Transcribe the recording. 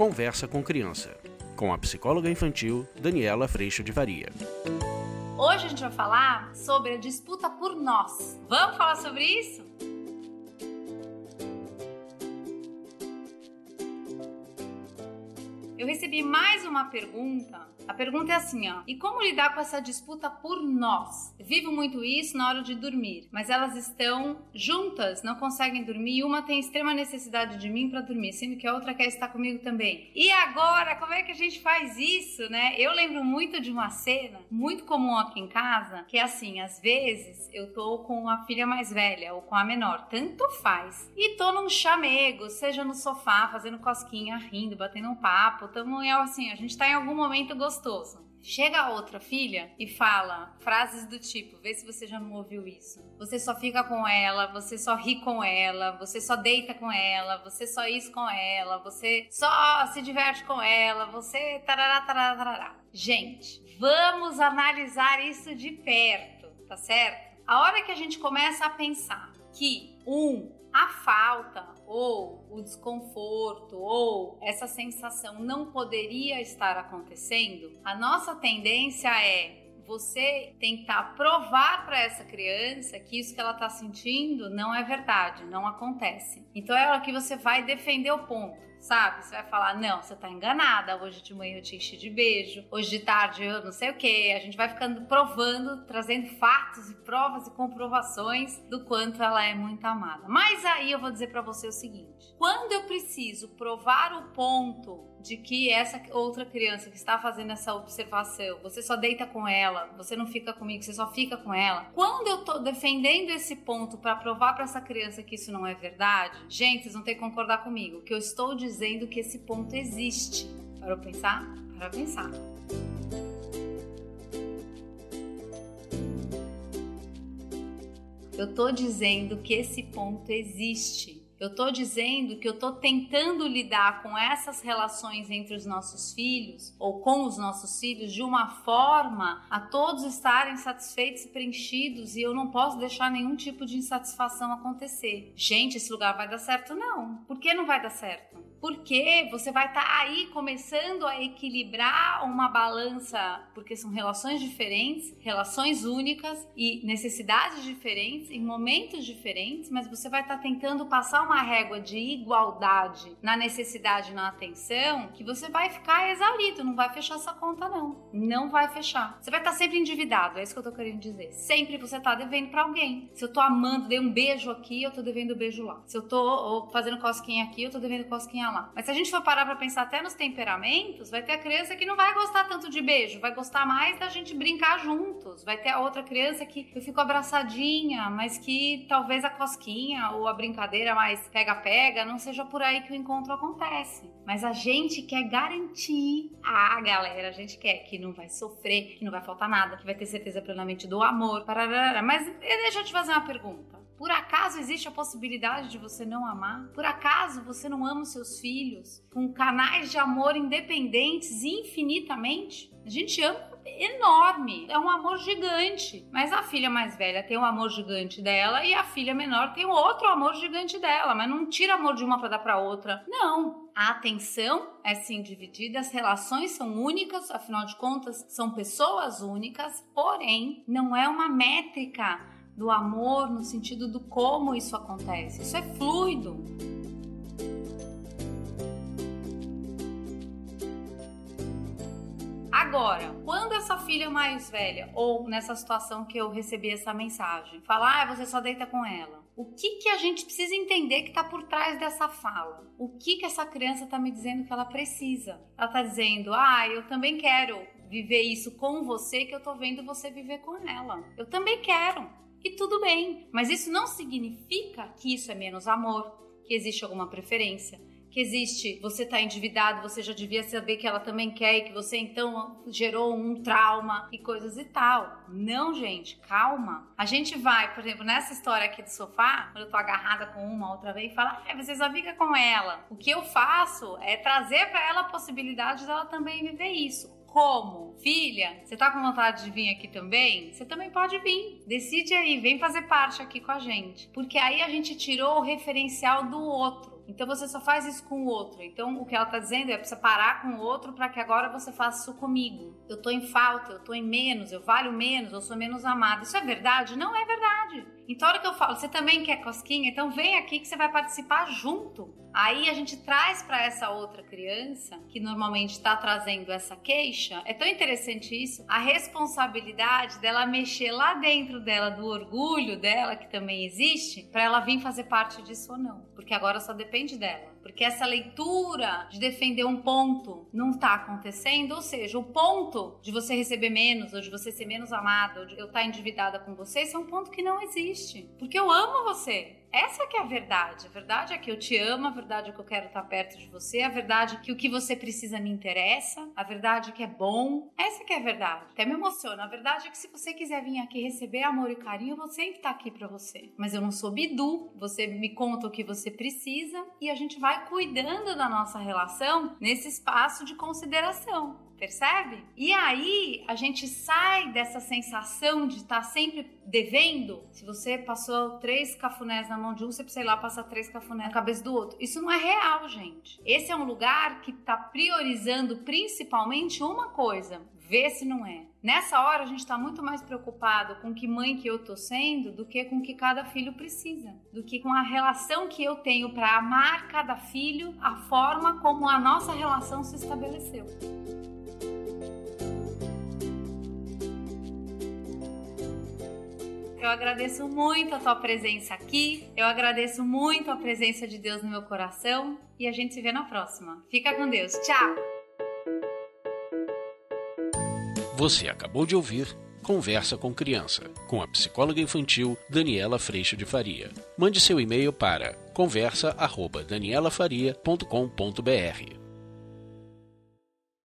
Conversa com Criança, com a psicóloga infantil Daniela Freixo de Varia. Hoje a gente vai falar sobre a disputa por nós. Vamos falar sobre isso? Eu recebi mais uma pergunta a pergunta é assim, ó: e como lidar com essa disputa por nós? Vivo muito isso na hora de dormir, mas elas estão juntas, não conseguem dormir, e uma tem extrema necessidade de mim para dormir, sendo que a outra quer estar comigo também. E agora, como é que a gente faz isso, né? Eu lembro muito de uma cena muito comum aqui em casa, que é assim, às vezes eu tô com a filha mais velha ou com a menor, tanto faz. E tô num chamego, seja no sofá, fazendo cosquinha, rindo, batendo um papo, tamo assim, a gente tá em algum momento gostoso gostoso. Chega a outra filha e fala frases do tipo: vê se você já não ouviu isso. Você só fica com ela, você só ri com ela, você só deita com ela, você só isso com ela, você só se diverte com ela, você tarará, tarará, tarará. Gente, vamos analisar isso de perto, tá certo? A hora que a gente começa a pensar que um a falta ou o desconforto ou essa sensação não poderia estar acontecendo, a nossa tendência é você tentar provar para essa criança que isso que ela está sentindo não é verdade, não acontece. Então é hora que você vai defender o ponto sabe? Você vai falar, não, você tá enganada, hoje de manhã eu te enchi de beijo, hoje de tarde eu não sei o que. A gente vai ficando provando, trazendo fatos e provas e comprovações do quanto ela é muito amada. Mas aí eu vou dizer para você o seguinte: quando eu preciso provar o ponto de que essa outra criança que está fazendo essa observação, você só deita com ela, você não fica comigo, você só fica com ela. Quando eu tô defendendo esse ponto para provar para essa criança que isso não é verdade, gente, vocês vão ter que concordar comigo, que eu estou dizendo que esse ponto existe. Para pensar? Para pensar. Eu estou dizendo que esse ponto existe. Eu estou dizendo que eu estou tentando lidar com essas relações entre os nossos filhos ou com os nossos filhos de uma forma a todos estarem satisfeitos e preenchidos e eu não posso deixar nenhum tipo de insatisfação acontecer. Gente, esse lugar vai dar certo? Não. Por que não vai dar certo? Porque você vai estar tá aí começando a equilibrar uma balança, porque são relações diferentes, relações únicas e necessidades diferentes em momentos diferentes, mas você vai estar tá tentando passar uma régua de igualdade na necessidade, na atenção, que você vai ficar exaurido, não vai fechar essa conta não. Não vai fechar. Você vai estar tá sempre endividado, é isso que eu tô querendo dizer. Sempre você tá devendo para alguém. Se eu tô amando, dei um beijo aqui, eu tô devendo um beijo lá. Se eu tô fazendo cosquinha aqui, eu tô devendo cosquinha Mas se a gente for parar para pensar até nos temperamentos, vai ter a criança que não vai gostar tanto de beijo, vai gostar mais da gente brincar juntos. Vai ter a outra criança que eu fico abraçadinha, mas que talvez a cosquinha ou a brincadeira mais pega-pega não seja por aí que o encontro acontece. Mas a gente quer garantir, ah, galera, a gente quer que não vai sofrer, que não vai faltar nada, que vai ter certeza plenamente do amor. Pararara. Mas deixa eu te fazer uma pergunta. Por acaso existe a possibilidade de você não amar? Por acaso você não ama os seus filhos com canais de amor independentes infinitamente? A gente ama enorme, é um amor gigante. Mas a filha mais velha tem um amor gigante dela e a filha menor tem outro amor gigante dela, mas não tira amor de uma para dar para outra. Não. A atenção é sim dividida, as relações são únicas, afinal de contas, são pessoas únicas, porém, não é uma métrica do amor no sentido do como isso acontece. Isso é fluido. Agora, quando essa filha mais velha, ou nessa situação que eu recebi essa mensagem, falar, ah, você só deita com ela. O que, que a gente precisa entender que está por trás dessa fala? O que, que essa criança está me dizendo que ela precisa? Ela está dizendo, ah, eu também quero viver isso com você, que eu tô vendo você viver com ela. Eu também quero e tudo bem. Mas isso não significa que isso é menos amor, que existe alguma preferência, que existe, você está endividado, você já devia saber que ela também quer e que você então gerou um trauma e coisas e tal. Não, gente, calma. A gente vai, por exemplo, nessa história aqui do sofá, quando eu tô agarrada com uma outra vez, e fala, é, você só fica com ela. O que eu faço é trazer para ela a possibilidade dela também viver isso como? Filha, você tá com vontade de vir aqui também? Você também pode vir. Decide aí, vem fazer parte aqui com a gente. Porque aí a gente tirou o referencial do outro. Então você só faz isso com o outro. Então o que ela tá dizendo é precisa parar com o outro para que agora você faça isso comigo. Eu tô em falta, eu tô em menos, eu valho menos, eu sou menos amada. Isso é verdade? Não é verdade. Então, a hora que eu falo, você também quer cosquinha? Então, vem aqui que você vai participar junto. Aí a gente traz para essa outra criança, que normalmente está trazendo essa queixa, é tão interessante isso, a responsabilidade dela mexer lá dentro dela, do orgulho dela, que também existe, para ela vir fazer parte disso ou não. Porque agora só depende dela porque essa leitura de defender um ponto não está acontecendo, ou seja, o ponto de você receber menos, ou de você ser menos amado, ou de eu estar tá endividada com você, isso é um ponto que não existe. Porque eu amo você. Essa que é a verdade. A verdade é que eu te amo, a verdade é que eu quero estar perto de você, a verdade é que o que você precisa me interessa, a verdade é que é bom. Essa que é a verdade. Até me emociona. A verdade é que se você quiser vir aqui receber amor e carinho, eu vou sempre estar aqui para você. Mas eu não sou bidu. Você me conta o que você precisa e a gente vai cuidando da nossa relação nesse espaço de consideração percebe? E aí a gente sai dessa sensação de estar tá sempre devendo. Se você passou três cafunés na mão de um, você precisa ir lá passar três cafunés na cabeça do outro. Isso não é real, gente. Esse é um lugar que está priorizando principalmente uma coisa: ver se não é. Nessa hora a gente está muito mais preocupado com que mãe que eu tô sendo do que com que cada filho precisa, do que com a relação que eu tenho para amar cada filho, a forma como a nossa relação se estabeleceu. Eu agradeço muito a tua presença aqui. Eu agradeço muito a presença de Deus no meu coração. E a gente se vê na próxima. Fica com Deus. Tchau! Você acabou de ouvir Conversa com Criança, com a psicóloga infantil Daniela Freixo de Faria. Mande seu e-mail para conversa@danielafaria.com.br.